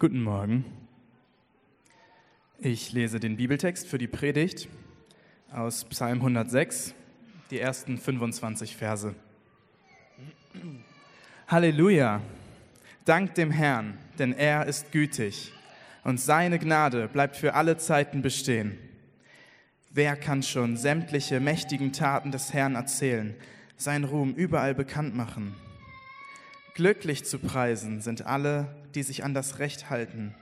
Guten Morgen. Ich lese den Bibeltext für die Predigt aus Psalm 106, die ersten 25 Verse. Halleluja! Dank dem Herrn, denn er ist gütig und seine Gnade bleibt für alle Zeiten bestehen. Wer kann schon sämtliche mächtigen Taten des Herrn erzählen, sein Ruhm überall bekannt machen? Glücklich zu preisen sind alle, die sich an das Recht halten,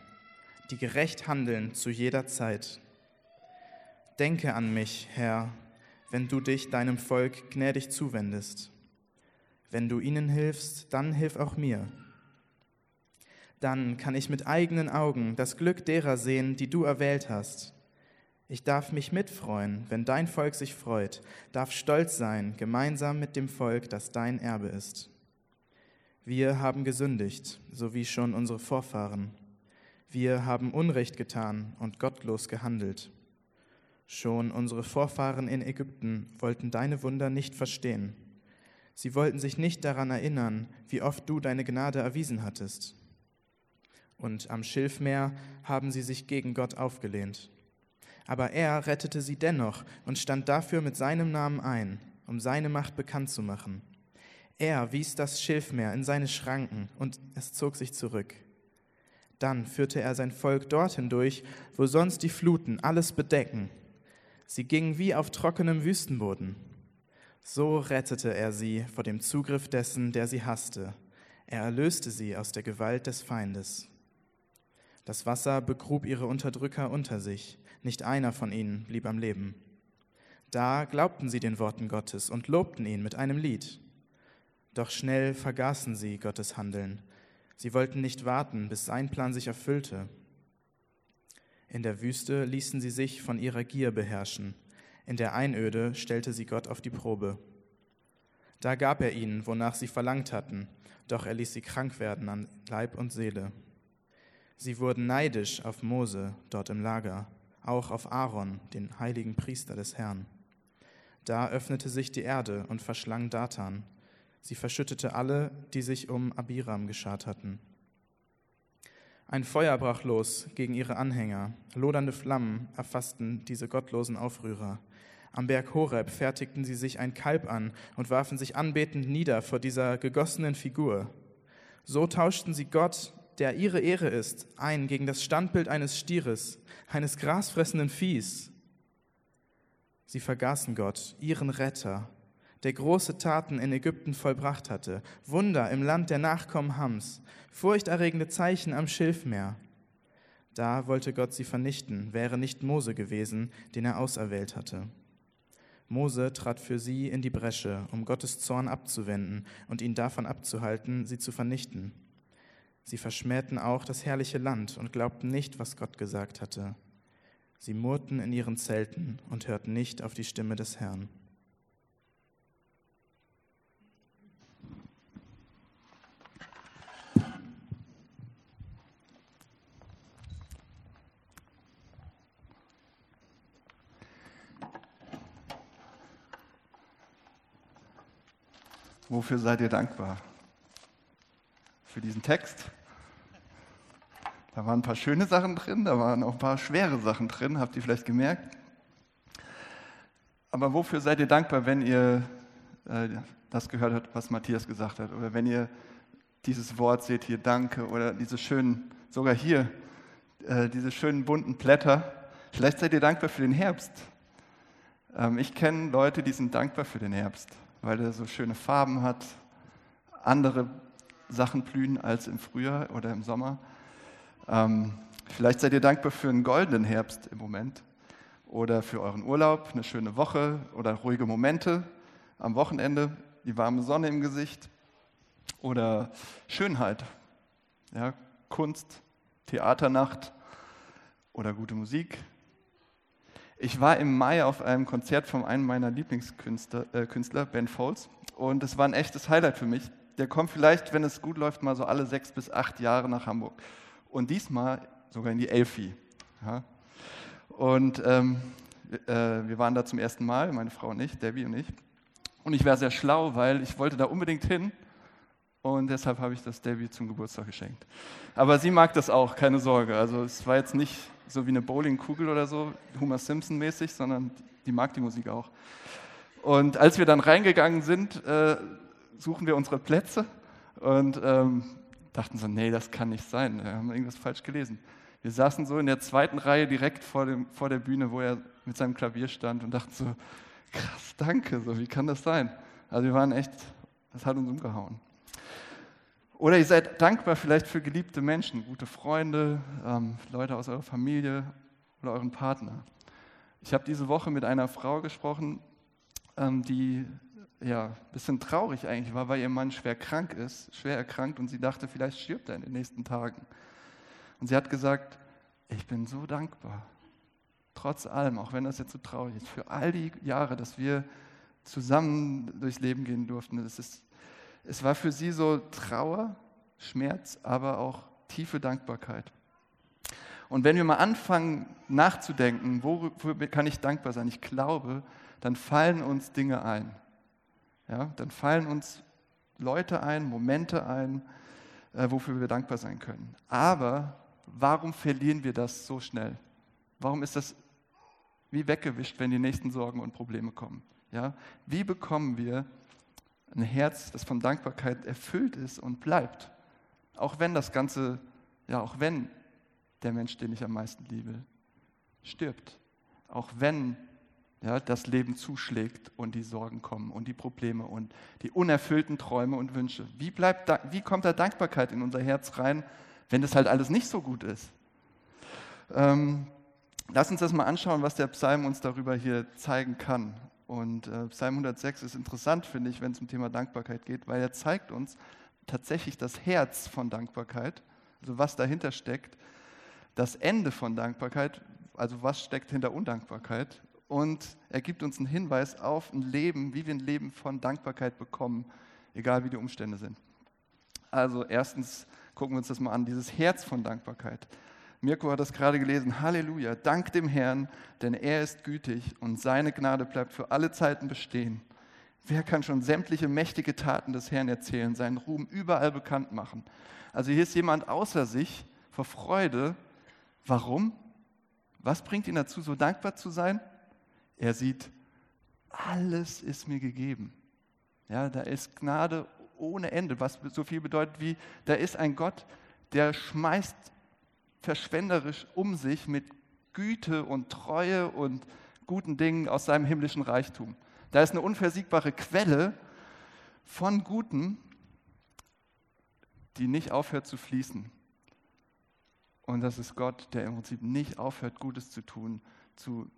die gerecht handeln zu jeder Zeit. Denke an mich, Herr, wenn du dich deinem Volk gnädig zuwendest. Wenn du ihnen hilfst, dann hilf auch mir. Dann kann ich mit eigenen Augen das Glück derer sehen, die du erwählt hast. Ich darf mich mitfreuen, wenn dein Volk sich freut, darf stolz sein, gemeinsam mit dem Volk, das dein Erbe ist. Wir haben gesündigt, so wie schon unsere Vorfahren. Wir haben Unrecht getan und gottlos gehandelt. Schon unsere Vorfahren in Ägypten wollten deine Wunder nicht verstehen. Sie wollten sich nicht daran erinnern, wie oft du deine Gnade erwiesen hattest. Und am Schilfmeer haben sie sich gegen Gott aufgelehnt. Aber er rettete sie dennoch und stand dafür mit seinem Namen ein, um seine Macht bekannt zu machen. Er wies das Schilfmeer in seine Schranken und es zog sich zurück. Dann führte er sein Volk dorthin durch, wo sonst die Fluten alles bedecken. Sie gingen wie auf trockenem Wüstenboden. So rettete er sie vor dem Zugriff dessen, der sie hasste. Er erlöste sie aus der Gewalt des Feindes. Das Wasser begrub ihre Unterdrücker unter sich, nicht einer von ihnen blieb am Leben. Da glaubten sie den Worten Gottes und lobten ihn mit einem Lied. Doch schnell vergaßen sie Gottes Handeln. Sie wollten nicht warten, bis sein Plan sich erfüllte. In der Wüste ließen sie sich von ihrer Gier beherrschen. In der Einöde stellte sie Gott auf die Probe. Da gab er ihnen, wonach sie verlangt hatten, doch er ließ sie krank werden an Leib und Seele. Sie wurden neidisch auf Mose dort im Lager, auch auf Aaron, den heiligen Priester des Herrn. Da öffnete sich die Erde und verschlang Datan, Sie verschüttete alle, die sich um Abiram geschart hatten. Ein Feuer brach los gegen ihre Anhänger. Lodernde Flammen erfassten diese gottlosen Aufrührer. Am Berg Horeb fertigten sie sich ein Kalb an und warfen sich anbetend nieder vor dieser gegossenen Figur. So tauschten sie Gott, der ihre Ehre ist, ein gegen das Standbild eines Stieres, eines grasfressenden Viehs. Sie vergaßen Gott, ihren Retter, der große Taten in Ägypten vollbracht hatte, Wunder im Land der Nachkommen Hams, furchterregende Zeichen am Schilfmeer. Da wollte Gott sie vernichten, wäre nicht Mose gewesen, den er auserwählt hatte. Mose trat für sie in die Bresche, um Gottes Zorn abzuwenden und ihn davon abzuhalten, sie zu vernichten. Sie verschmähten auch das herrliche Land und glaubten nicht, was Gott gesagt hatte. Sie murrten in ihren Zelten und hörten nicht auf die Stimme des Herrn. Wofür seid ihr dankbar? Für diesen Text? Da waren ein paar schöne Sachen drin, da waren auch ein paar schwere Sachen drin, habt ihr vielleicht gemerkt. Aber wofür seid ihr dankbar, wenn ihr äh, das gehört habt, was Matthias gesagt hat? Oder wenn ihr dieses Wort seht hier, Danke, oder diese schönen, sogar hier, äh, diese schönen bunten Blätter. Vielleicht seid ihr dankbar für den Herbst. Ähm, ich kenne Leute, die sind dankbar für den Herbst weil er so schöne Farben hat, andere Sachen blühen als im Frühjahr oder im Sommer. Ähm, vielleicht seid ihr dankbar für einen goldenen Herbst im Moment oder für euren Urlaub, eine schöne Woche oder ruhige Momente am Wochenende, die warme Sonne im Gesicht oder Schönheit, ja, Kunst, Theaternacht oder gute Musik, ich war im Mai auf einem Konzert von einem meiner Lieblingskünstler, äh, Künstler, Ben Folds, und es war ein echtes Highlight für mich. Der kommt vielleicht, wenn es gut läuft, mal so alle sechs bis acht Jahre nach Hamburg. Und diesmal sogar in die Elfi. Ja. Und ähm, äh, wir waren da zum ersten Mal, meine Frau und ich, Debbie und ich. Und ich war sehr schlau, weil ich wollte da unbedingt hin, Und deshalb habe ich das Debbie zum Geburtstag geschenkt. Aber sie mag das auch, keine Sorge. Also es war jetzt nicht so wie eine Bowlingkugel oder so, Homer Simpson mäßig, sondern die mag die Musik auch. Und als wir dann reingegangen sind, äh, suchen wir unsere Plätze und ähm, dachten so, nee, das kann nicht sein. Wir haben irgendwas falsch gelesen. Wir saßen so in der zweiten Reihe direkt vor, dem, vor der Bühne, wo er mit seinem Klavier stand und dachten so, krass, danke, so, wie kann das sein? Also wir waren echt, das hat uns umgehauen. Oder ihr seid dankbar vielleicht für geliebte Menschen, gute Freunde, ähm, Leute aus eurer Familie oder euren Partner. Ich habe diese Woche mit einer Frau gesprochen, ähm, die ja ein bisschen traurig eigentlich war, weil ihr Mann schwer krank ist, schwer erkrankt und sie dachte, vielleicht stirbt er in den nächsten Tagen. Und sie hat gesagt, ich bin so dankbar, trotz allem, auch wenn das jetzt so traurig ist, für all die Jahre, dass wir zusammen durchs Leben gehen durften. Es, ist, es war für sie so Trauer, Schmerz, aber auch tiefe Dankbarkeit. Und wenn wir mal anfangen nachzudenken, wofür kann ich dankbar sein? Ich glaube, dann fallen uns Dinge ein. Ja, dann fallen uns Leute ein, Momente ein, äh, wofür wir dankbar sein können. Aber warum verlieren wir das so schnell? Warum ist das wie weggewischt, wenn die nächsten Sorgen und Probleme kommen? Ja? Wie bekommen wir ein Herz, das von Dankbarkeit erfüllt ist und bleibt? Auch wenn das Ganze, ja, auch wenn der Mensch, den ich am meisten liebe, stirbt. Auch wenn ja, das Leben zuschlägt und die Sorgen kommen und die Probleme und die unerfüllten Träume und Wünsche. Wie, bleibt, wie kommt da Dankbarkeit in unser Herz rein, wenn das halt alles nicht so gut ist? Ähm, lass uns das mal anschauen, was der Psalm uns darüber hier zeigen kann. Und äh, Psalm 106 ist interessant, finde ich, wenn es um Thema Dankbarkeit geht, weil er zeigt uns tatsächlich das Herz von Dankbarkeit, also was dahinter steckt, das Ende von Dankbarkeit, also was steckt hinter Undankbarkeit und er gibt uns einen Hinweis auf ein Leben, wie wir ein Leben von Dankbarkeit bekommen, egal wie die Umstände sind. Also erstens gucken wir uns das mal an, dieses Herz von Dankbarkeit. Mirko hat das gerade gelesen. Halleluja, dank dem Herrn, denn er ist gütig und seine Gnade bleibt für alle Zeiten bestehen. Wer kann schon sämtliche mächtige Taten des Herrn erzählen, seinen Ruhm überall bekannt machen? Also hier ist jemand außer sich vor Freude. Warum? Was bringt ihn dazu, so dankbar zu sein? Er sieht, alles ist mir gegeben. Ja, da ist Gnade ohne Ende, was so viel bedeutet wie, da ist ein Gott, der schmeißt verschwenderisch um sich mit Güte und Treue und guten Dingen aus seinem himmlischen Reichtum. Da ist eine unversiegbare Quelle von Guten, die nicht aufhört zu fließen. Und das ist Gott, der im Prinzip nicht aufhört, Gutes zu tun, zu,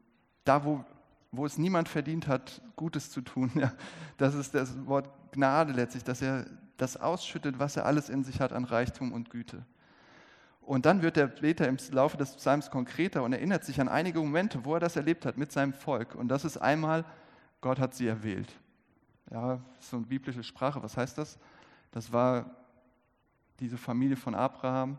da wo wo es niemand verdient hat, Gutes zu tun. Ja, das ist das Wort Gnade letztlich, dass er das ausschüttet, was er alles in sich hat an Reichtum und Güte. Und dann wird der Beter im Laufe des Psalms konkreter und erinnert sich an einige Momente, wo er das erlebt hat mit seinem Volk. Und das ist einmal, Gott hat sie erwählt. Ja, so eine biblische Sprache. Was heißt das? Das war diese Familie von Abraham.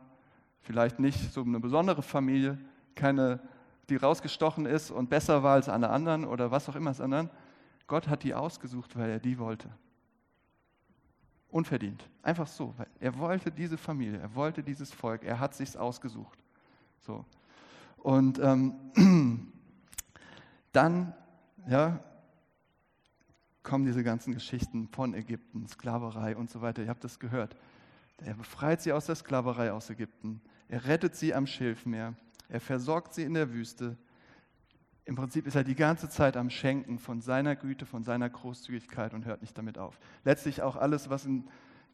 Vielleicht nicht so eine besondere Familie, keine die rausgestochen ist und besser war als alle anderen oder was auch immer, sondern Gott hat die ausgesucht, weil er die wollte. Unverdient. Einfach so. Er wollte diese Familie, er wollte dieses Volk, er hat sich's ausgesucht. So. Und ähm, dann, ja, kommen diese ganzen Geschichten von Ägypten, Sklaverei und so weiter. Ihr habt das gehört. Er befreit sie aus der Sklaverei aus Ägypten. Er rettet sie am Schilfmeer. Er versorgt sie in der Wüste. Im Prinzip ist er die ganze Zeit am Schenken von seiner Güte, von seiner Großzügigkeit und hört nicht damit auf. Letztlich auch alles, was in,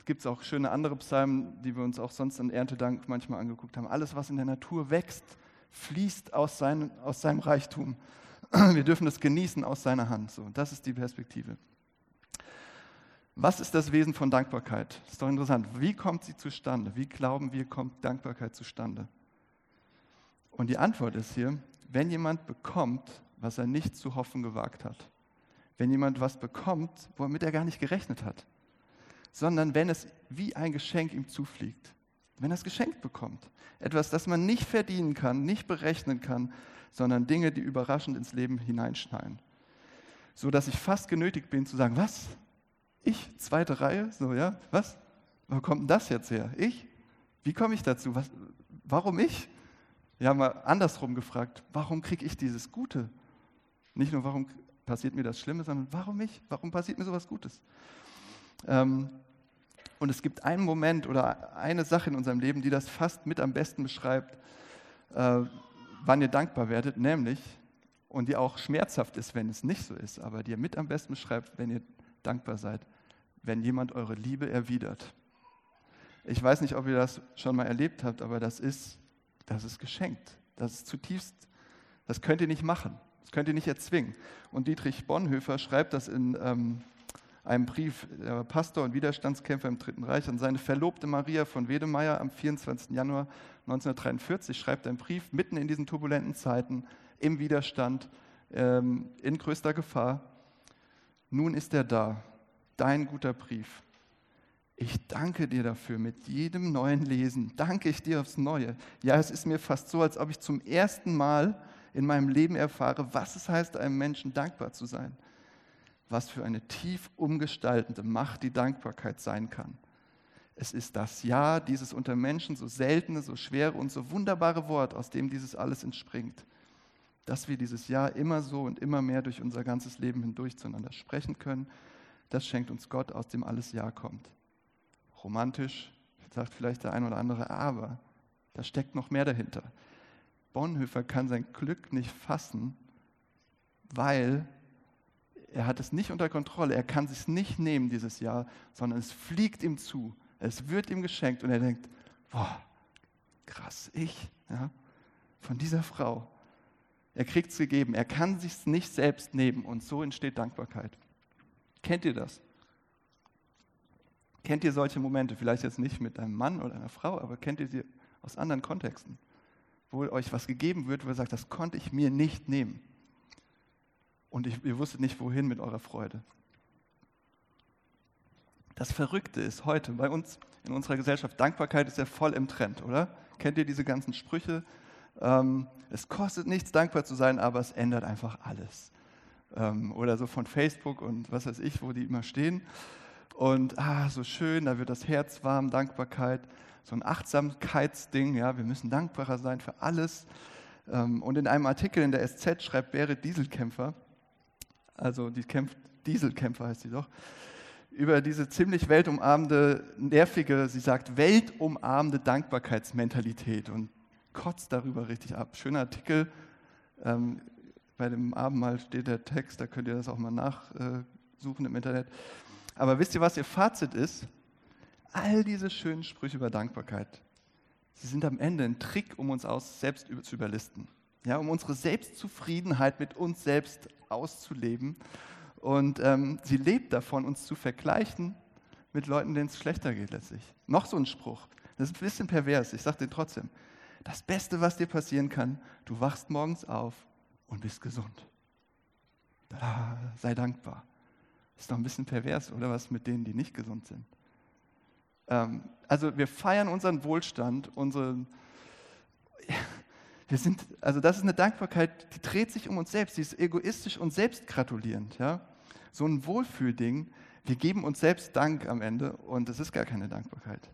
gibt es auch schöne andere Psalmen, die wir uns auch sonst in Erntedank manchmal angeguckt haben. Alles, was in der Natur wächst, fließt aus, seinem, aus seinem Reichtum. Wir dürfen es genießen aus seiner Hand. So, das ist die Perspektive. Was ist das Wesen von Dankbarkeit? Das ist doch interessant. Wie kommt sie zustande? Wie glauben wir, kommt Dankbarkeit zustande? Und die Antwort ist hier, wenn jemand bekommt, was er nicht zu hoffen gewagt hat, wenn jemand was bekommt, womit er gar nicht gerechnet hat, sondern wenn es wie ein Geschenk ihm zufliegt, wenn er es geschenkt bekommt, etwas, das man nicht verdienen kann, nicht berechnen kann, sondern Dinge, die überraschend ins Leben hineinschneiden, so dass ich fast genötigt bin zu sagen, was? Ich zweite Reihe, so ja, was? Wo kommt denn das jetzt her? Ich? Wie komme ich dazu? Was, warum ich? Wir haben mal andersrum gefragt, warum kriege ich dieses Gute? Nicht nur, warum passiert mir das Schlimme, sondern warum ich? Warum passiert mir sowas Gutes? Ähm, und es gibt einen Moment oder eine Sache in unserem Leben, die das fast mit am besten beschreibt, äh, wann ihr dankbar werdet, nämlich, und die auch schmerzhaft ist, wenn es nicht so ist, aber die ihr mit am besten beschreibt, wenn ihr dankbar seid, wenn jemand eure Liebe erwidert. Ich weiß nicht, ob ihr das schon mal erlebt habt, aber das ist, das ist geschenkt. Das ist zutiefst, das könnt ihr nicht machen. Das könnt ihr nicht erzwingen. Und Dietrich Bonhoeffer schreibt das in ähm, einem Brief, er war Pastor und Widerstandskämpfer im Dritten Reich, an seine Verlobte Maria von Wedemeyer am 24. Januar 1943 schreibt einen Brief mitten in diesen turbulenten Zeiten, im Widerstand, ähm, in größter Gefahr. Nun ist er da, dein guter Brief. Ich danke dir dafür mit jedem neuen Lesen. Danke ich dir aufs Neue. Ja, es ist mir fast so, als ob ich zum ersten Mal in meinem Leben erfahre, was es heißt, einem Menschen dankbar zu sein. Was für eine tief umgestaltende Macht die Dankbarkeit sein kann. Es ist das Ja, dieses unter Menschen so seltene, so schwere und so wunderbare Wort, aus dem dieses alles entspringt. Dass wir dieses Ja immer so und immer mehr durch unser ganzes Leben hindurch zueinander sprechen können, das schenkt uns Gott, aus dem alles Ja kommt. Romantisch, sagt vielleicht der eine oder andere, aber da steckt noch mehr dahinter. Bonhoeffer kann sein Glück nicht fassen, weil er hat es nicht unter Kontrolle. Er kann es nicht nehmen dieses Jahr, sondern es fliegt ihm zu. Es wird ihm geschenkt und er denkt, boah, krass, ich, ja, von dieser Frau. Er kriegt es gegeben. Er kann sich nicht selbst nehmen und so entsteht Dankbarkeit. Kennt ihr das? Kennt ihr solche Momente? Vielleicht jetzt nicht mit einem Mann oder einer Frau, aber kennt ihr sie aus anderen Kontexten? wo euch was gegeben wird, wo ihr sagt, das konnte ich mir nicht nehmen. Und ich, ihr wusstet nicht, wohin mit eurer Freude. Das Verrückte ist heute bei uns in unserer Gesellschaft, Dankbarkeit ist ja voll im Trend, oder? Kennt ihr diese ganzen Sprüche? Ähm, es kostet nichts, dankbar zu sein, aber es ändert einfach alles. Ähm, oder so von Facebook und was weiß ich, wo die immer stehen. Und ah, so schön, da wird das Herz warm, Dankbarkeit so ein Achtsamkeitsding. Ja, wir müssen dankbarer sein für alles. Ähm, und in einem Artikel in der SZ schreibt Berit Dieselkämpfer, also die kämpft, Dieselkämpfer heißt sie doch, über diese ziemlich weltumarmende, nervige, sie sagt, weltumarmende Dankbarkeitsmentalität und kotzt darüber richtig ab. Schöner Artikel. Ähm, bei dem Abendmahl steht der Text, da könnt ihr das auch mal nachsuchen im Internet. Aber wisst ihr, was ihr Fazit ist? all diese schönen Sprüche über Dankbarkeit, sie sind am Ende ein Trick, um uns aus selbst zu überlisten. Ja, um unsere Selbstzufriedenheit mit uns selbst auszuleben. Und ähm, sie lebt davon, uns zu vergleichen mit Leuten, denen es schlechter geht letztlich. Noch so ein Spruch. Das ist ein bisschen pervers, ich sage den trotzdem. Das Beste, was dir passieren kann, du wachst morgens auf und bist gesund. Da, sei dankbar. Ist doch ein bisschen pervers, oder was mit denen, die nicht gesund sind? Ähm, also wir feiern unseren Wohlstand, unseren, wir sind, also das ist eine Dankbarkeit, die dreht sich um uns selbst, die ist egoistisch und selbstgratulierend. Ja? So ein Wohlfühlding, wir geben uns selbst Dank am Ende und es ist gar keine Dankbarkeit.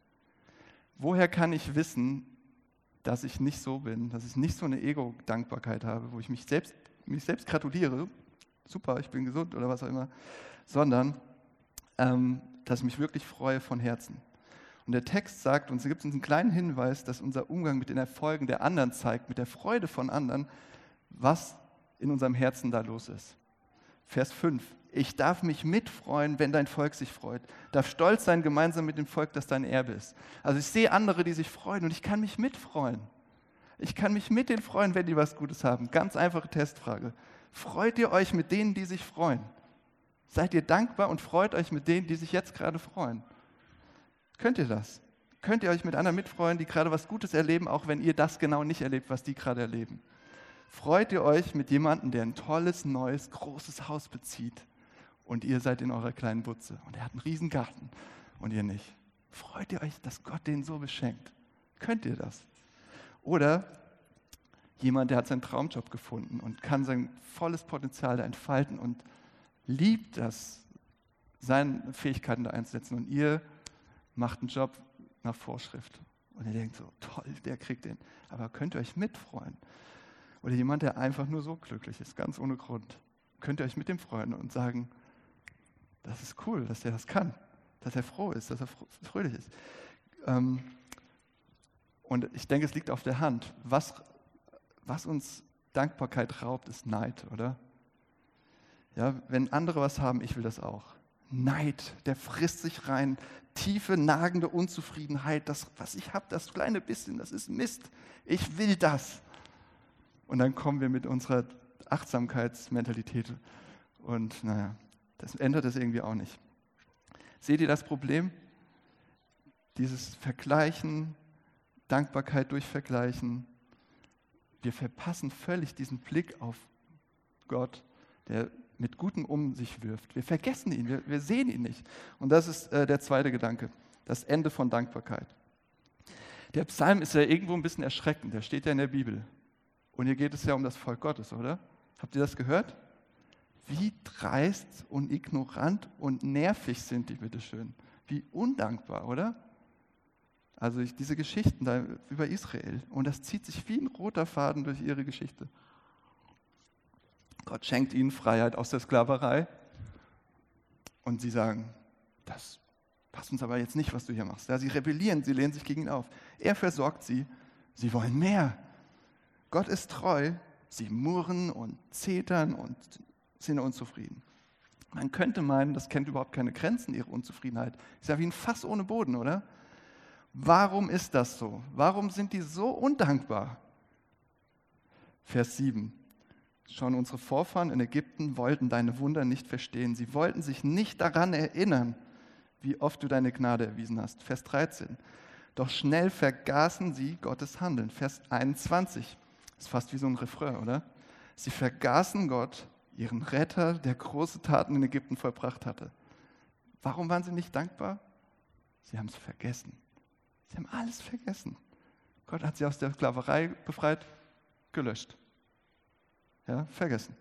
Woher kann ich wissen, dass ich nicht so bin, dass ich nicht so eine Ego-Dankbarkeit habe, wo ich mich selbst, mich selbst gratuliere, super, ich bin gesund oder was auch immer, sondern ähm, dass ich mich wirklich freue von Herzen. Und der Text sagt uns, gibt uns einen kleinen Hinweis, dass unser Umgang mit den Erfolgen der anderen zeigt, mit der Freude von anderen, was in unserem Herzen da los ist. Vers 5. Ich darf mich mitfreuen, wenn dein Volk sich freut. Darf stolz sein gemeinsam mit dem Volk, das dein Erbe ist. Also ich sehe andere, die sich freuen und ich kann mich mitfreuen. Ich kann mich mit denen freuen, wenn die was Gutes haben. Ganz einfache Testfrage. Freut ihr euch mit denen, die sich freuen? Seid ihr dankbar und freut euch mit denen, die sich jetzt gerade freuen? Könnt ihr das? Könnt ihr euch mit anderen mitfreuen, die gerade was Gutes erleben, auch wenn ihr das genau nicht erlebt, was die gerade erleben? Freut ihr euch mit jemandem, der ein tolles, neues, großes Haus bezieht und ihr seid in eurer kleinen Butze und er hat einen riesen Garten und ihr nicht? Freut ihr euch, dass Gott den so beschenkt? Könnt ihr das? Oder jemand, der hat seinen Traumjob gefunden und kann sein volles Potenzial da entfalten und liebt das, seine Fähigkeiten da einzusetzen und ihr macht einen Job nach Vorschrift. Und ihr denkt so, toll, der kriegt den. Aber könnt ihr euch mitfreuen? Oder jemand, der einfach nur so glücklich ist, ganz ohne Grund. Könnt ihr euch mit dem freuen und sagen, das ist cool, dass der das kann, dass er froh ist, dass er fröhlich ist. Ähm, und ich denke, es liegt auf der Hand. Was, was uns Dankbarkeit raubt, ist Neid, oder? Ja, wenn andere was haben, ich will das auch. Neid, der frisst sich rein. Tiefe, nagende Unzufriedenheit. Das, was ich habe, das kleine bisschen, das ist Mist. Ich will das. Und dann kommen wir mit unserer Achtsamkeitsmentalität. Und naja, das ändert es irgendwie auch nicht. Seht ihr das Problem? Dieses Vergleichen, Dankbarkeit durch Vergleichen. Wir verpassen völlig diesen Blick auf Gott, der mit Gutem um sich wirft. Wir vergessen ihn, wir, wir sehen ihn nicht. Und das ist äh, der zweite Gedanke, das Ende von Dankbarkeit. Der Psalm ist ja irgendwo ein bisschen erschreckend, der steht ja in der Bibel. Und hier geht es ja um das Volk Gottes, oder? Habt ihr das gehört? Wie dreist und ignorant und nervig sind die, bitteschön. Wie undankbar, oder? Also ich, diese Geschichten da über Israel. Und das zieht sich wie ein roter Faden durch ihre Geschichte. Gott schenkt ihnen Freiheit aus der Sklaverei. Und sie sagen, das passt uns aber jetzt nicht, was du hier machst. Ja, sie rebellieren, sie lehnen sich gegen ihn auf. Er versorgt sie, sie wollen mehr. Gott ist treu, sie murren und zetern und sind unzufrieden. Man könnte meinen, das kennt überhaupt keine Grenzen, ihre Unzufriedenheit. Ist ja wie ein Fass ohne Boden, oder? Warum ist das so? Warum sind die so undankbar? Vers 7. Schon unsere Vorfahren in Ägypten wollten deine Wunder nicht verstehen. Sie wollten sich nicht daran erinnern, wie oft du deine Gnade erwiesen hast. Vers 13. Doch schnell vergaßen sie Gottes Handeln. Vers 21. Das ist fast wie so ein Refrain, oder? Sie vergaßen Gott, ihren Retter, der große Taten in Ägypten vollbracht hatte. Warum waren sie nicht dankbar? Sie haben es vergessen. Sie haben alles vergessen. Gott hat sie aus der Sklaverei befreit, gelöscht. Ja, vergessen.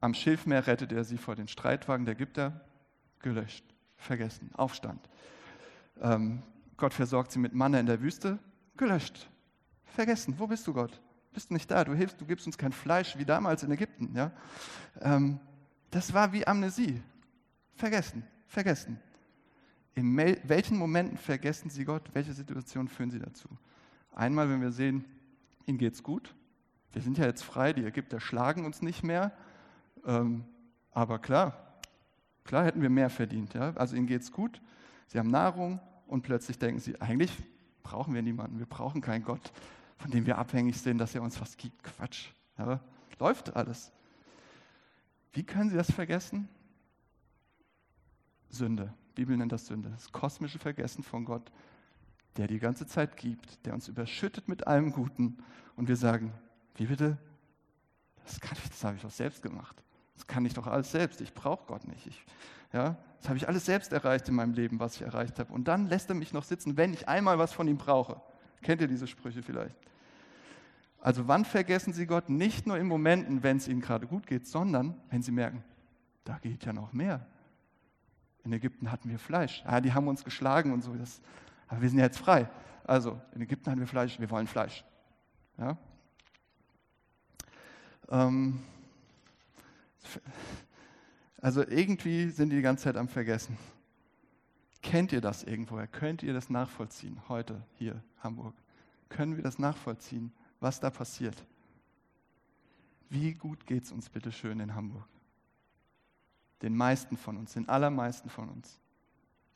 Am Schilfmeer rettet er sie vor den Streitwagen der Ägypter, gelöscht, vergessen, Aufstand. Ähm, Gott versorgt sie mit Manne in der Wüste, gelöscht, vergessen. Wo bist du, Gott? Bist du nicht da? Du hilfst, du gibst uns kein Fleisch wie damals in Ägypten. Ja? Ähm, das war wie Amnesie. Vergessen, vergessen. In welchen Momenten vergessen Sie Gott? Welche Situationen führen Sie dazu? Einmal, wenn wir sehen, Ihnen geht's gut, wir sind ja jetzt frei, die Ägypter schlagen uns nicht mehr. Ähm, aber klar, klar hätten wir mehr verdient. Ja? Also ihnen geht es gut, sie haben Nahrung und plötzlich denken sie, eigentlich brauchen wir niemanden, wir brauchen keinen Gott, von dem wir abhängig sind, dass er uns was gibt. Quatsch. Ja? Läuft alles. Wie können sie das vergessen? Sünde. Die Bibel nennt das Sünde. Das kosmische Vergessen von Gott, der die ganze Zeit gibt, der uns überschüttet mit allem Guten. Und wir sagen, wie bitte? Das, kann ich, das habe ich doch selbst gemacht. Das kann ich doch alles selbst. Ich brauche Gott nicht. Ich, ja, das habe ich alles selbst erreicht in meinem Leben, was ich erreicht habe. Und dann lässt er mich noch sitzen, wenn ich einmal was von ihm brauche. Kennt ihr diese Sprüche vielleicht? Also wann vergessen Sie Gott? Nicht nur in Momenten, wenn es Ihnen gerade gut geht, sondern wenn Sie merken, da geht ja noch mehr. In Ägypten hatten wir Fleisch. Ja, die haben uns geschlagen und so. Das, aber wir sind ja jetzt frei. Also in Ägypten hatten wir Fleisch, wir wollen Fleisch. Ja? Ähm, also irgendwie sind die die ganze Zeit am Vergessen. Kennt ihr das irgendwoher? Könnt ihr das nachvollziehen? Heute hier, Hamburg. Können wir das nachvollziehen, was da passiert? Wie gut geht es uns bitte schön in Hamburg? Den meisten von uns, den allermeisten von uns.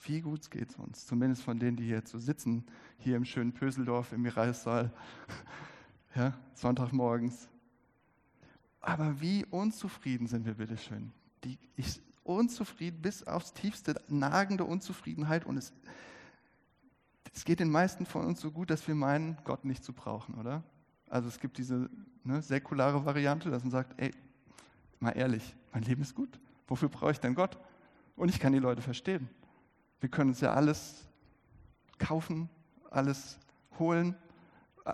Wie gut geht es uns? Zumindest von denen, die hier so sitzen, hier im schönen Pöseldorf im Mireissaal, ja, Sonntagmorgens. Aber wie unzufrieden sind wir, bitteschön. Die, ich, unzufrieden bis aufs tiefste, nagende Unzufriedenheit. Und es, es geht den meisten von uns so gut, dass wir meinen, Gott nicht zu brauchen, oder? Also es gibt diese ne, säkulare Variante, dass man sagt, ey, mal ehrlich, mein Leben ist gut. Wofür brauche ich denn Gott? Und ich kann die Leute verstehen. Wir können uns ja alles kaufen, alles holen,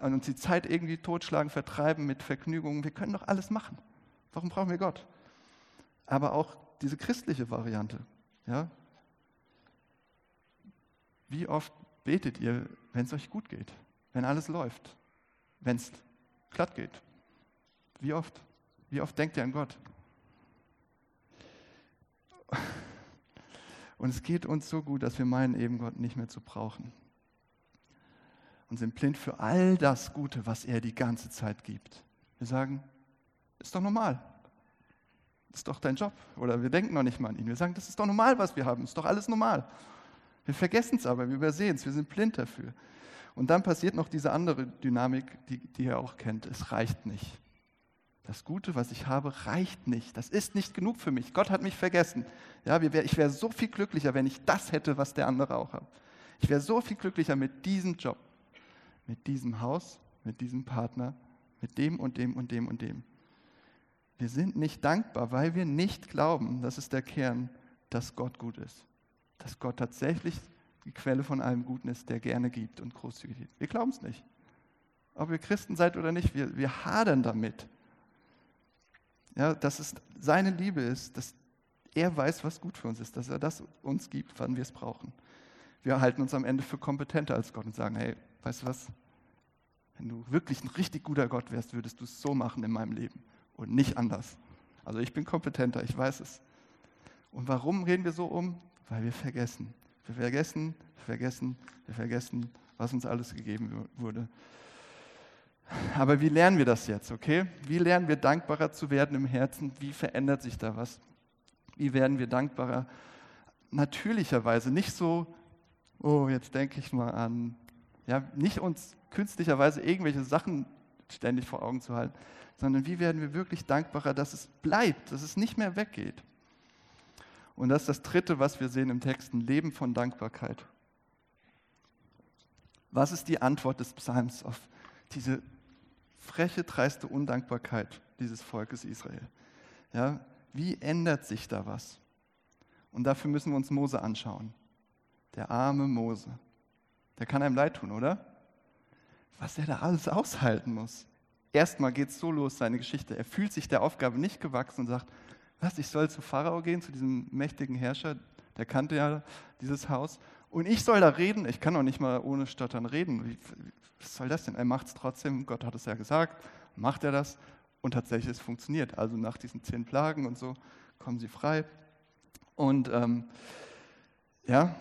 uns die Zeit irgendwie totschlagen, vertreiben mit Vergnügungen. Wir können doch alles machen. Warum brauchen wir Gott? Aber auch diese christliche Variante. Ja? Wie oft betet ihr, wenn es euch gut geht, wenn alles läuft, wenn es glatt geht? Wie oft? Wie oft denkt ihr an Gott? Und es geht uns so gut, dass wir meinen, eben Gott nicht mehr zu brauchen. Und sind blind für all das Gute, was er die ganze Zeit gibt. Wir sagen, ist doch normal. Ist doch dein Job. Oder wir denken noch nicht mal an ihn. Wir sagen, das ist doch normal, was wir haben. Ist doch alles normal. Wir vergessen es aber, wir übersehen es, wir sind blind dafür. Und dann passiert noch diese andere Dynamik, die, die ihr auch kennt. Es reicht nicht. Das Gute, was ich habe, reicht nicht. Das ist nicht genug für mich. Gott hat mich vergessen. Ja, ich wäre so viel glücklicher, wenn ich das hätte, was der andere auch hat. Ich wäre so viel glücklicher mit diesem Job, mit diesem Haus, mit diesem Partner, mit dem und dem und dem und dem. Wir sind nicht dankbar, weil wir nicht glauben, das ist der Kern, dass Gott gut ist. Dass Gott tatsächlich die Quelle von allem Guten ist, der gerne gibt und großzügig ist. Wir glauben es nicht. Ob ihr Christen seid oder nicht, wir, wir hadern damit. Ja, dass es seine Liebe ist, dass er weiß, was gut für uns ist, dass er das uns gibt, wann wir es brauchen. Wir halten uns am Ende für kompetenter als Gott und sagen, hey, weißt du was? Wenn du wirklich ein richtig guter Gott wärst, würdest du es so machen in meinem Leben und nicht anders. Also ich bin kompetenter, ich weiß es. Und warum reden wir so um? Weil wir vergessen. Wir vergessen, wir vergessen, wir vergessen, was uns alles gegeben wurde. Aber wie lernen wir das jetzt, okay? Wie lernen wir dankbarer zu werden im Herzen? Wie verändert sich da was? Wie werden wir dankbarer? Natürlicherweise, nicht so, oh, jetzt denke ich mal an, ja, nicht uns künstlicherweise irgendwelche Sachen ständig vor Augen zu halten, sondern wie werden wir wirklich dankbarer, dass es bleibt, dass es nicht mehr weggeht. Und das ist das Dritte, was wir sehen im Text, ein Leben von Dankbarkeit. Was ist die Antwort des Psalms auf diese freche, dreiste Undankbarkeit dieses Volkes Israel. Ja, wie ändert sich da was? Und dafür müssen wir uns Mose anschauen. Der arme Mose. Der kann einem leid tun, oder? Was er da alles aushalten muss. Erstmal geht es so los, seine Geschichte. Er fühlt sich der Aufgabe nicht gewachsen und sagt, was, ich soll zu Pharao gehen, zu diesem mächtigen Herrscher, der kannte ja dieses Haus. Und ich soll da reden, ich kann doch nicht mal ohne Stottern reden. Wie, was soll das denn? Er macht es trotzdem, Gott hat es ja gesagt, macht er das und tatsächlich es funktioniert. Also nach diesen zehn Plagen und so kommen sie frei. Und ähm, ja,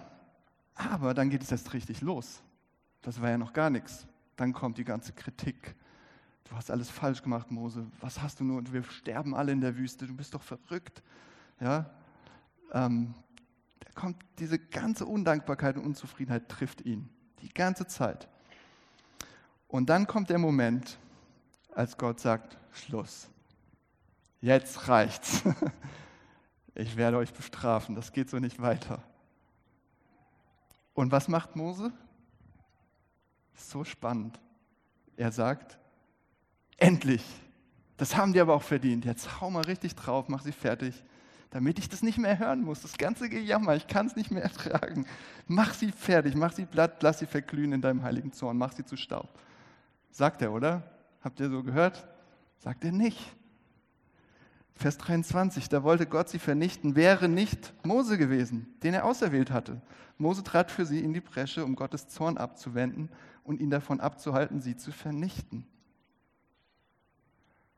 aber dann geht es erst richtig los. Das war ja noch gar nichts. Dann kommt die ganze Kritik. Du hast alles falsch gemacht, Mose. Was hast du nur? Und wir sterben alle in der Wüste. Du bist doch verrückt. Ja, ähm, kommt diese ganze Undankbarkeit und Unzufriedenheit trifft ihn. Die ganze Zeit. Und dann kommt der Moment, als Gott sagt, Schluss. Jetzt reicht's. Ich werde euch bestrafen. Das geht so nicht weiter. Und was macht Mose? So spannend. Er sagt, endlich. Das haben die aber auch verdient. Jetzt hau mal richtig drauf, mach sie fertig damit ich das nicht mehr hören muss. Das ganze Gejammer, ich kann es nicht mehr ertragen. Mach sie fertig, mach sie platt, lass sie verglühen in deinem heiligen Zorn, mach sie zu Staub. Sagt er, oder? Habt ihr so gehört? Sagt er nicht. Vers 23, da wollte Gott sie vernichten, wäre nicht Mose gewesen, den er auserwählt hatte. Mose trat für sie in die Bresche, um Gottes Zorn abzuwenden und ihn davon abzuhalten, sie zu vernichten.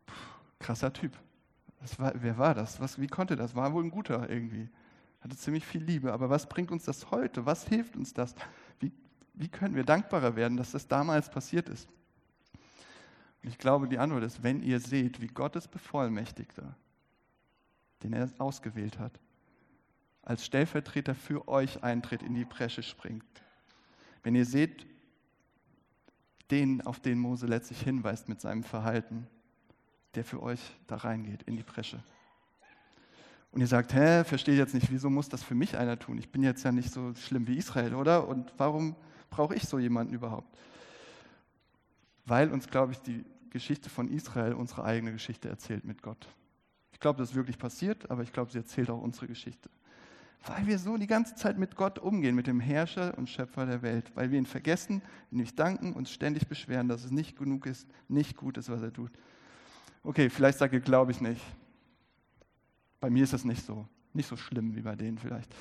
Puh, krasser Typ. War, wer war das? Was, wie konnte das? War wohl ein guter irgendwie. Hatte ziemlich viel Liebe. Aber was bringt uns das heute? Was hilft uns das? Wie, wie können wir dankbarer werden, dass das damals passiert ist? Ich glaube, die Antwort ist, wenn ihr seht, wie Gottes Bevollmächtigter, den er ausgewählt hat, als Stellvertreter für euch eintritt, in die Bresche springt. Wenn ihr seht, den, auf den Mose letztlich hinweist mit seinem Verhalten, der für euch da reingeht in die Bresche. Und ihr sagt, hä, verstehe jetzt nicht, wieso muss das für mich einer tun? Ich bin jetzt ja nicht so schlimm wie Israel, oder? Und warum brauche ich so jemanden überhaupt? Weil uns, glaube ich, die Geschichte von Israel unsere eigene Geschichte erzählt mit Gott. Glaube, das ist wirklich passiert, aber ich glaube, sie erzählt auch unsere Geschichte. Weil wir so die ganze Zeit mit Gott umgehen, mit dem Herrscher und Schöpfer der Welt. Weil wir ihn vergessen, ihn nicht danken, uns ständig beschweren, dass es nicht genug ist, nicht gut ist, was er tut. Okay, vielleicht sagt ihr, glaube ich nicht. Bei mir ist das nicht so, nicht so schlimm wie bei denen vielleicht.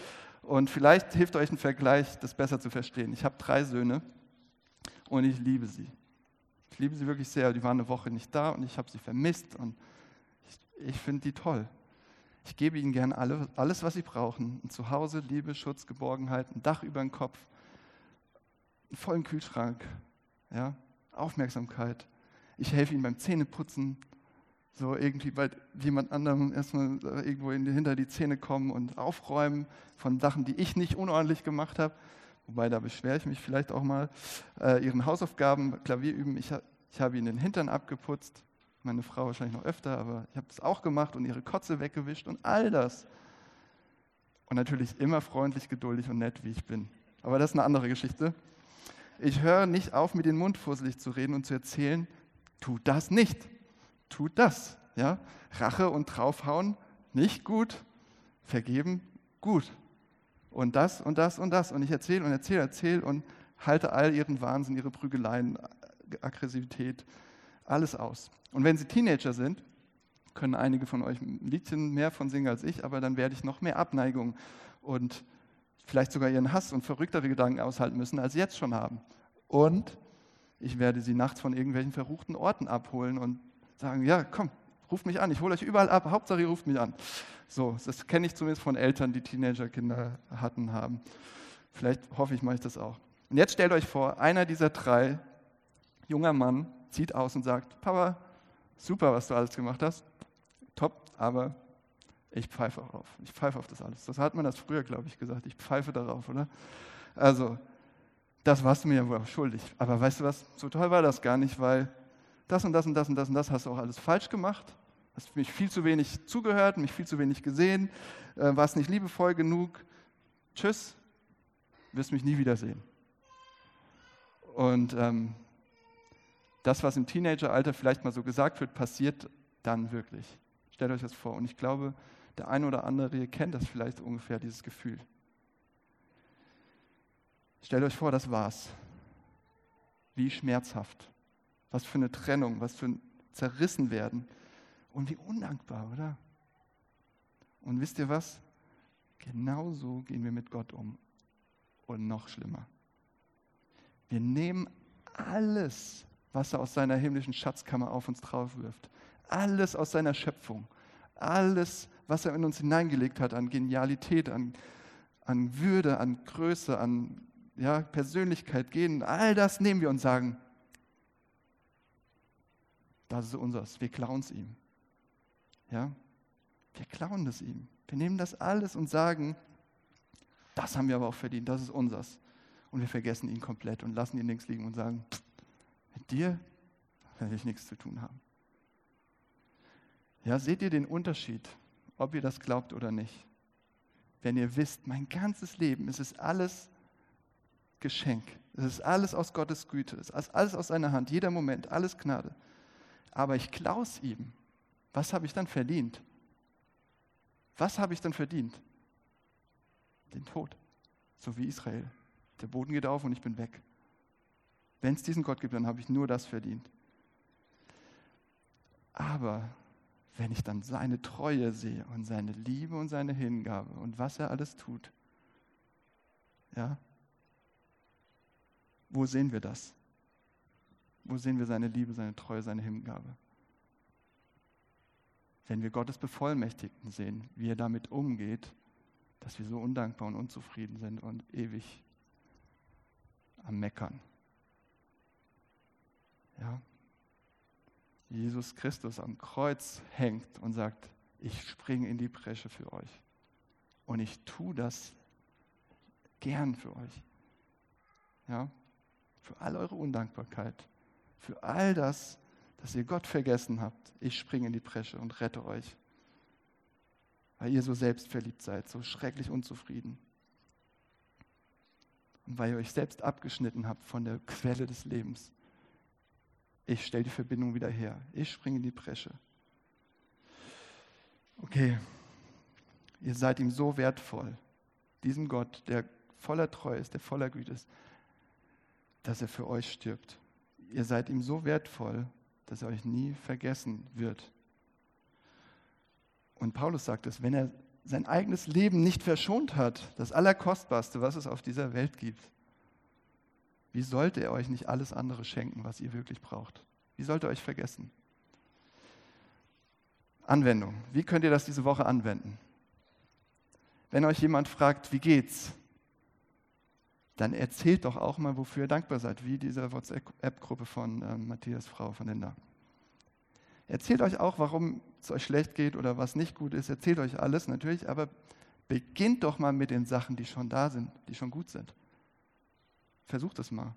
Und vielleicht hilft euch ein Vergleich, das besser zu verstehen. Ich habe drei Söhne und ich liebe sie. Ich liebe sie wirklich sehr. Die waren eine Woche nicht da und ich habe sie vermisst und ich, finde die toll. Ich gebe ihnen gern alle, alles, was sie brauchen. Ein Zuhause, Liebe, Schutz, Geborgenheit, ein Dach über den Kopf, einen vollen Kühlschrank, ja, Aufmerksamkeit. Ich helfe ihnen beim Zähneputzen, so irgendwie bei jemand anderem erstmal irgendwo hinter die Zähne kommen und aufräumen von Sachen, die ich nicht unordentlich gemacht habe. Wobei, da beschwere ich mich vielleicht auch mal. Äh, ihren Hausaufgaben, Klavier üben. Ich, ich habe ihnen den Hintern abgeputzt. Meine Frau wahrscheinlich noch öfter, aber ich habe das auch gemacht und ihre Kotze weggewischt und all das. Und natürlich immer freundlich, geduldig und nett, wie ich bin. Aber das ist eine andere Geschichte. Ich höre nicht auf, mit den Mund fusselig zu reden und zu erzählen, tut das nicht. Tut das. Ja? Rache und draufhauen, nicht gut. Vergeben, gut und das und das und das. Und ich erzähle und erzähle, erzähle und halte all ihren Wahnsinn, ihre Prügeleien, Aggressivität, alles aus. Und wenn sie Teenager sind, können einige von euch ein Liedchen mehr von singen als ich, aber dann werde ich noch mehr Abneigung und vielleicht sogar ihren Hass und verrücktere Gedanken aushalten müssen, als sie jetzt schon haben. Und ich werde sie nachts von irgendwelchen verruchten Orten abholen und sagen, ja, komm, ruft mich an, ich hole euch überall ab, Hauptsache ihr ruft mich an. So, das kenne ich zumindest von Eltern, die Teenagerkinder hatten, haben. Vielleicht hoffe ich, mache ich das auch. Und jetzt stellt euch vor, einer dieser drei, junger Mann, zieht aus und sagt, Papa, super, was du alles gemacht hast, top, aber ich pfeife auf. Ich pfeife auf das alles. Das hat man das früher, glaube ich, gesagt. Ich pfeife darauf, oder? Also, das warst du mir ja wohl schuldig. Aber weißt du was? So toll war das gar nicht, weil das und das und das und das und das hast du auch alles falsch gemacht. Hast mich viel zu wenig zugehört, mich viel zu wenig gesehen, äh, warst nicht liebevoll genug. Tschüss, wirst mich nie wiedersehen. Und ähm, das, was im Teenageralter vielleicht mal so gesagt wird, passiert dann wirklich. Stellt euch das vor. Und ich glaube, der eine oder andere ihr kennt das vielleicht ungefähr, dieses Gefühl. Stellt euch vor, das war's. Wie schmerzhaft. Was für eine Trennung, was für ein Zerrissenwerden. Und wie undankbar, oder? Und wisst ihr was? Genauso gehen wir mit Gott um. Und noch schlimmer. Wir nehmen alles, was er aus seiner himmlischen Schatzkammer auf uns drauf wirft, alles aus seiner Schöpfung, alles, was er in uns hineingelegt hat an Genialität, an, an Würde, an Größe, an ja, Persönlichkeit, Gehen, all das nehmen wir und sagen, das ist unseres, wir klauen es ihm. Ja? Wir klauen das ihm. Wir nehmen das alles und sagen, das haben wir aber auch verdient, das ist unseres. Und wir vergessen ihn komplett und lassen ihn links liegen und sagen, mit dir werde ich nichts zu tun haben. Ja, seht ihr den Unterschied, ob ihr das glaubt oder nicht? Wenn ihr wisst, mein ganzes Leben, es ist alles Geschenk. Es ist alles aus Gottes Güte. Es ist alles aus seiner Hand. Jeder Moment, alles Gnade. Aber ich klaue es ihm was habe ich dann verdient? Was habe ich dann verdient? Den Tod, so wie Israel. Der Boden geht auf und ich bin weg. Wenn es diesen Gott gibt, dann habe ich nur das verdient. Aber wenn ich dann seine Treue sehe und seine Liebe und seine Hingabe und was er alles tut, ja, wo sehen wir das? Wo sehen wir seine Liebe, seine Treue, seine Hingabe? wenn wir Gottes Bevollmächtigten sehen, wie er damit umgeht, dass wir so undankbar und unzufrieden sind und ewig am Meckern. Ja? Jesus Christus am Kreuz hängt und sagt, ich springe in die Bresche für euch. Und ich tue das gern für euch. Ja? Für all eure Undankbarkeit, für all das, dass ihr Gott vergessen habt. Ich springe in die Bresche und rette euch. Weil ihr so selbstverliebt seid, so schrecklich unzufrieden. Und weil ihr euch selbst abgeschnitten habt von der Quelle des Lebens. Ich stelle die Verbindung wieder her. Ich springe in die Bresche. Okay, ihr seid ihm so wertvoll, diesem Gott, der voller Treue ist, der voller Güte ist, dass er für euch stirbt. Ihr seid ihm so wertvoll, dass er euch nie vergessen wird. Und Paulus sagt es, wenn er sein eigenes Leben nicht verschont hat, das Allerkostbarste, was es auf dieser Welt gibt, wie sollte er euch nicht alles andere schenken, was ihr wirklich braucht? Wie sollte er euch vergessen? Anwendung. Wie könnt ihr das diese Woche anwenden? Wenn euch jemand fragt, wie geht's? Dann erzählt doch auch mal, wofür ihr dankbar seid, wie diese WhatsApp-Gruppe von äh, Matthias Frau von Linda. Erzählt euch auch, warum es euch schlecht geht oder was nicht gut ist. Erzählt euch alles natürlich, aber beginnt doch mal mit den Sachen, die schon da sind, die schon gut sind. Versucht es mal.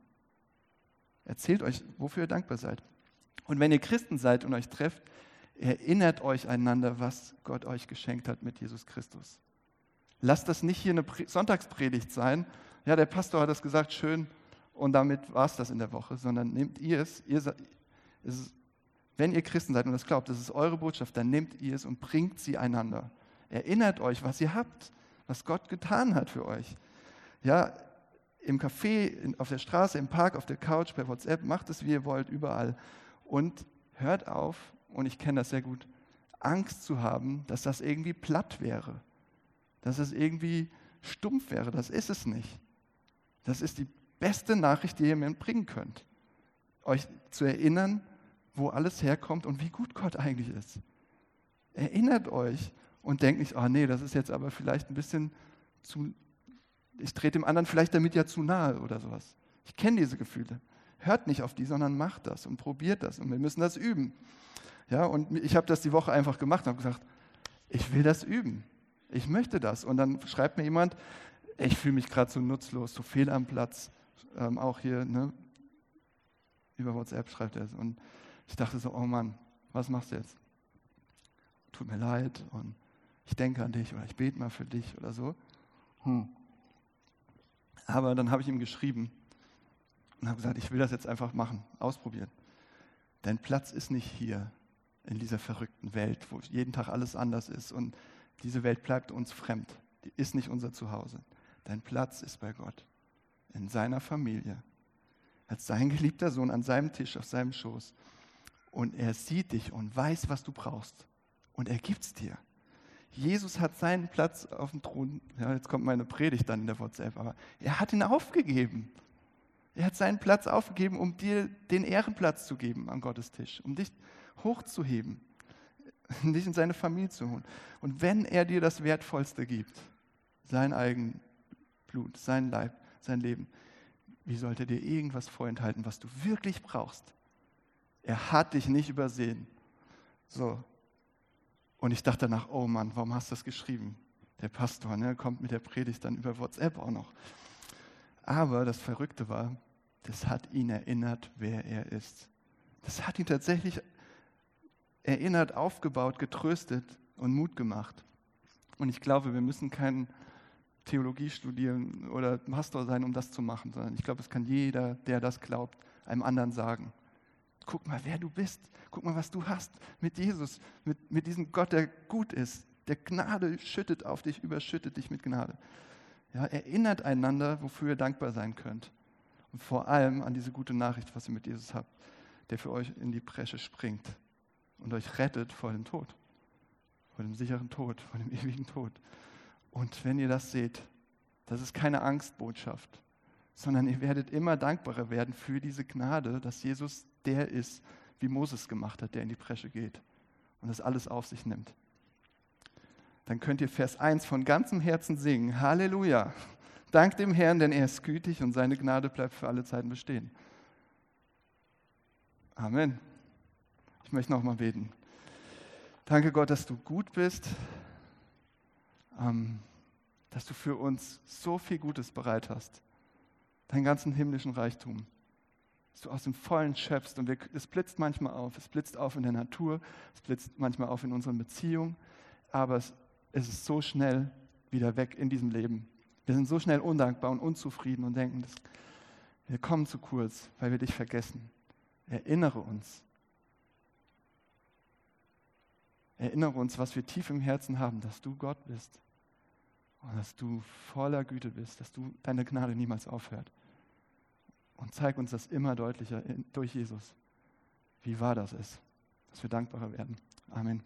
Erzählt euch, wofür ihr dankbar seid. Und wenn ihr Christen seid und euch trefft, erinnert euch einander, was Gott euch geschenkt hat mit Jesus Christus. Lasst das nicht hier eine Sonntagspredigt sein. Ja, der Pastor hat das gesagt, schön, und damit war es das in der Woche, sondern nehmt ihr es, ihr, es wenn ihr Christen seid und das glaubt, das ist eure Botschaft, dann nehmt ihr es und bringt sie einander. Erinnert euch, was ihr habt, was Gott getan hat für euch. Ja, im Café, auf der Straße, im Park, auf der Couch, per WhatsApp, macht es, wie ihr wollt, überall. Und hört auf, und ich kenne das sehr gut, Angst zu haben, dass das irgendwie platt wäre, dass es irgendwie stumpf wäre. Das ist es nicht. Das ist die beste Nachricht, die ihr mir bringen könnt. Euch zu erinnern, wo alles herkommt und wie gut Gott eigentlich ist. Erinnert euch und denkt nicht, oh nee, das ist jetzt aber vielleicht ein bisschen zu, ich trete dem anderen vielleicht damit ja zu nahe oder sowas. Ich kenne diese Gefühle. Hört nicht auf die, sondern macht das und probiert das und wir müssen das üben. Ja, und ich habe das die Woche einfach gemacht und habe gesagt, ich will das üben. Ich möchte das. Und dann schreibt mir jemand, ich fühle mich gerade so nutzlos, so fehl am Platz. Ähm, auch hier ne, über WhatsApp schreibt er es. Und ich dachte so, oh Mann, was machst du jetzt? Tut mir leid und ich denke an dich oder ich bete mal für dich oder so. Hm. Aber dann habe ich ihm geschrieben und habe gesagt, ich will das jetzt einfach machen, ausprobieren. Dein Platz ist nicht hier in dieser verrückten Welt, wo jeden Tag alles anders ist und diese Welt bleibt uns fremd. Die ist nicht unser Zuhause. Dein Platz ist bei Gott, in seiner Familie, als sein geliebter Sohn an seinem Tisch, auf seinem Schoß und er sieht dich und weiß, was du brauchst und er gibt es dir. Jesus hat seinen Platz auf dem Thron, ja, jetzt kommt meine Predigt dann in der WhatsApp, aber er hat ihn aufgegeben. Er hat seinen Platz aufgegeben, um dir den Ehrenplatz zu geben am Gottestisch, um dich hochzuheben, dich in seine Familie zu holen. Und wenn er dir das Wertvollste gibt, sein eigen Blut, sein Leib, sein Leben, wie sollte er dir irgendwas vorenthalten, was du wirklich brauchst? Er hat dich nicht übersehen. So. Und ich dachte danach, oh Mann, warum hast du das geschrieben? Der Pastor ne, kommt mit der Predigt dann über WhatsApp auch noch. Aber das Verrückte war, das hat ihn erinnert, wer er ist. Das hat ihn tatsächlich erinnert, aufgebaut, getröstet und Mut gemacht. Und ich glaube, wir müssen keinen Theologie studieren oder Pastor sein, um das zu machen, sondern ich glaube, es kann jeder, der das glaubt, einem anderen sagen guck mal, wer du bist. Guck mal, was du hast mit Jesus, mit, mit diesem Gott, der gut ist. Der Gnade schüttet auf dich, überschüttet dich mit Gnade. Ja, erinnert einander, wofür ihr dankbar sein könnt. Und vor allem an diese gute Nachricht, was ihr mit Jesus habt, der für euch in die Bresche springt und euch rettet vor dem Tod, vor dem sicheren Tod, vor dem ewigen Tod. Und wenn ihr das seht, das ist keine Angstbotschaft, sondern ihr werdet immer dankbarer werden für diese Gnade, dass Jesus der ist, wie Moses gemacht hat, der in die Bresche geht und das alles auf sich nimmt. Dann könnt ihr Vers 1 von ganzem Herzen singen. Halleluja. Dank dem Herrn, denn er ist gütig und seine Gnade bleibt für alle Zeiten bestehen. Amen. Ich möchte nochmal beten. Danke Gott, dass du gut bist, ähm, dass du für uns so viel Gutes bereit hast deinen ganzen himmlischen Reichtum, dass du aus dem Vollen schöpfst. Und es blitzt manchmal auf, es blitzt auf in der Natur, es blitzt manchmal auf in unseren Beziehungen, aber es, es ist so schnell wieder weg in diesem Leben. Wir sind so schnell undankbar und unzufrieden und denken, das, wir kommen zu kurz, weil wir dich vergessen. Erinnere uns. Erinnere uns, was wir tief im Herzen haben, dass du Gott bist und dass du voller Güte bist, dass du deine Gnade niemals aufhört. Und zeig uns das immer deutlicher durch Jesus, wie wahr das ist, dass wir dankbarer werden. Amen.